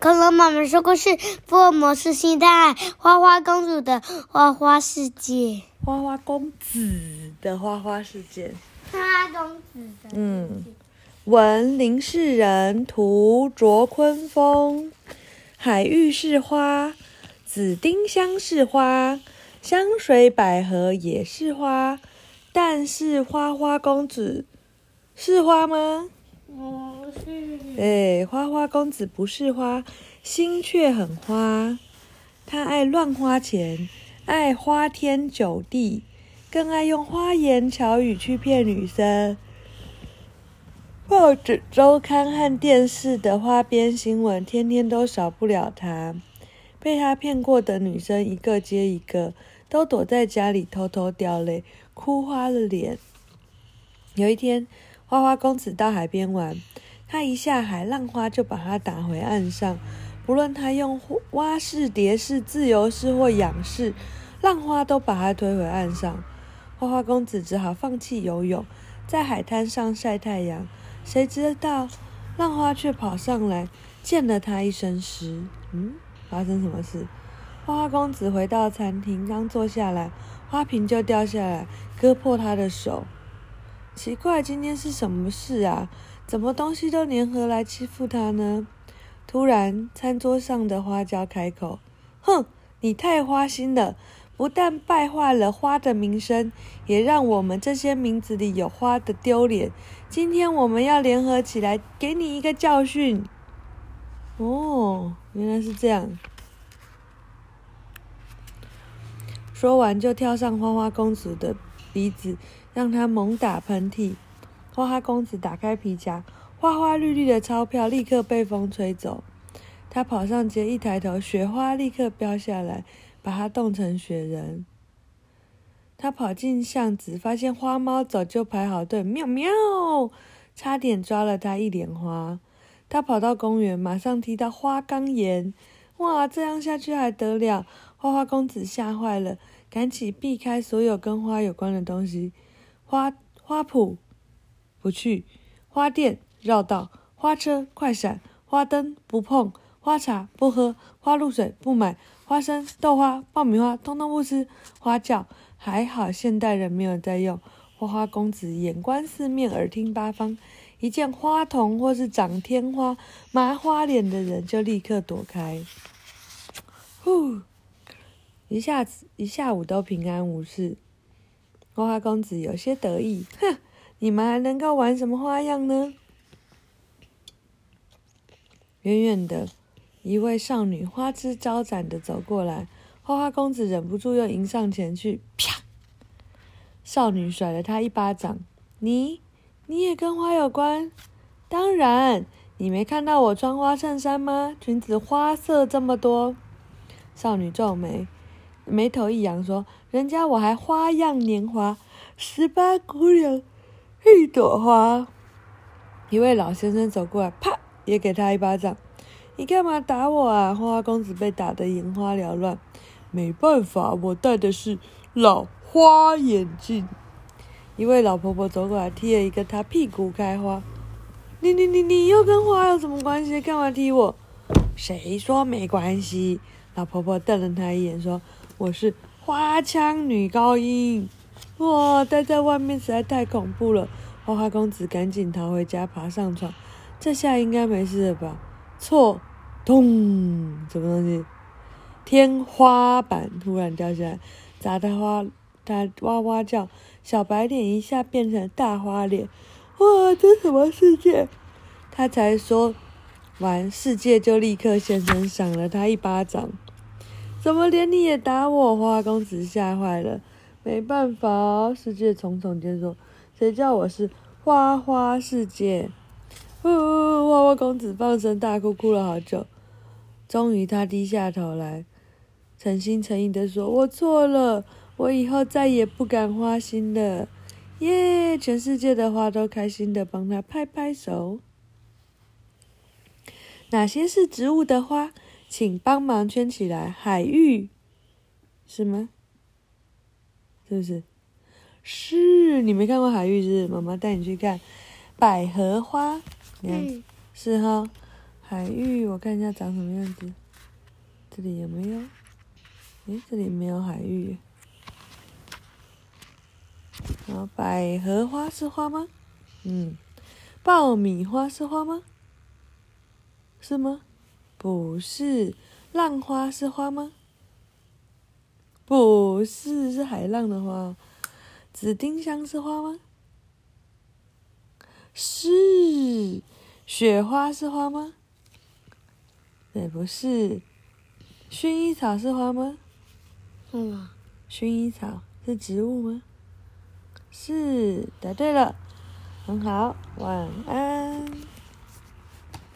恐龙妈妈说故事，福尔摩斯星探花花公主的花花世界，花花公子的花花世界，花花公子的。嗯，文林世人，图卓坤峰，海芋是花，紫丁香是花，香水百合也是花，但是花花公子是花吗？不是。哎，花花公子不是花，心却很花。他爱乱花钱，爱花天酒地，更爱用花言巧语去骗女生。报纸、周刊和电视的花边新闻，天天都少不了他。被他骗过的女生一个接一个，都躲在家里偷偷掉泪，哭花了脸。有一天，花花公子到海边玩，他一下海，浪花就把他打回岸上。不论他用蛙式、蝶式、自由式或仰式，浪花都把他推回岸上。花花公子只好放弃游泳，在海滩上晒太阳。谁知道，浪花却跑上来，溅了他一身湿。嗯，发生什么事？花花公子回到餐厅，刚坐下来，花瓶就掉下来，割破他的手。奇怪，今天是什么事啊？怎么东西都联合来欺负他呢？突然，餐桌上的花椒开口：“哼，你太花心了，不但败坏了花的名声，也让我们这些名字里有花的丢脸。今天我们要联合起来，给你一个教训。”哦，原来是这样。说完，就跳上花花公主的鼻子。让他猛打喷嚏，花花公子打开皮夹，花花绿绿的钞票立刻被风吹走。他跑上街，一抬头，雪花立刻飙下来，把他冻成雪人。他跑进巷子，发现花猫早就排好队，喵喵，差点抓了他一脸花。他跑到公园，马上踢到花岗岩，哇，这样下去还得了？花花公子吓坏了，赶紧避开所有跟花有关的东西。花花圃不去，花店绕道，花车快闪，花灯不碰，花茶不喝，花露水不买，花生、豆花、爆米花通通不吃，花轿还好现代人没有在用。花花公子眼观四面，耳听八方，一见花童或是长天花、麻花脸的人就立刻躲开。呼，一下子一下午都平安无事。花花公子有些得意，哼，你们还能够玩什么花样呢？远远的，一位少女花枝招展的走过来，花花公子忍不住又迎上前去，啪！少女甩了他一巴掌。你，你也跟花有关？当然，你没看到我穿花衬衫吗？裙子花色这么多。少女皱眉。眉头一扬，说：“人家我还花样年华，十八姑娘一朵花。”一位老先生走过来，啪，也给他一巴掌。“你干嘛打我啊？”花花公子被打得眼花缭乱。没办法，我戴的是老花眼镜。一位老婆婆走过来，踢了一个他屁股开花。“你你你你又跟花有什么关系？干嘛踢我？”“谁说没关系？”老婆婆瞪了他一眼，说。我是花腔女高音，哇！待在外面实在太恐怖了。花花公子赶紧逃回家，爬上床。这下应该没事了吧？错！咚！什么东西？天花板突然掉下来，砸得花他哇哇叫。小白脸一下变成大花脸，哇！这什么世界？他才说完，世界就立刻现身，赏了他一巴掌。怎么连你也打我？花花公子吓坏了。没办法哦，世界重重结束。谁叫我是花花世界？呜呜呜！花花公子放声大哭，哭了好久。终于，他低下头来，诚心诚意地说：“我错了，我以后再也不敢花心了。”耶！全世界的花都开心的帮他拍拍手。哪些是植物的花？请帮忙圈起来，海芋是吗？是不是？是，你没看过海芋是？妈妈带你去看百合花，你看、嗯、是哈。海芋，我看一下长什么样子。这里有没有？诶，这里没有海芋。然后百合花是花吗？嗯。爆米花是花吗？是吗？不是。浪花是花吗？不是，是海浪的花。紫丁香是花吗？是。雪花是花吗？也，不是。薰衣草是花吗？是吗？薰衣草是植物吗？是，答对了。很好，晚安。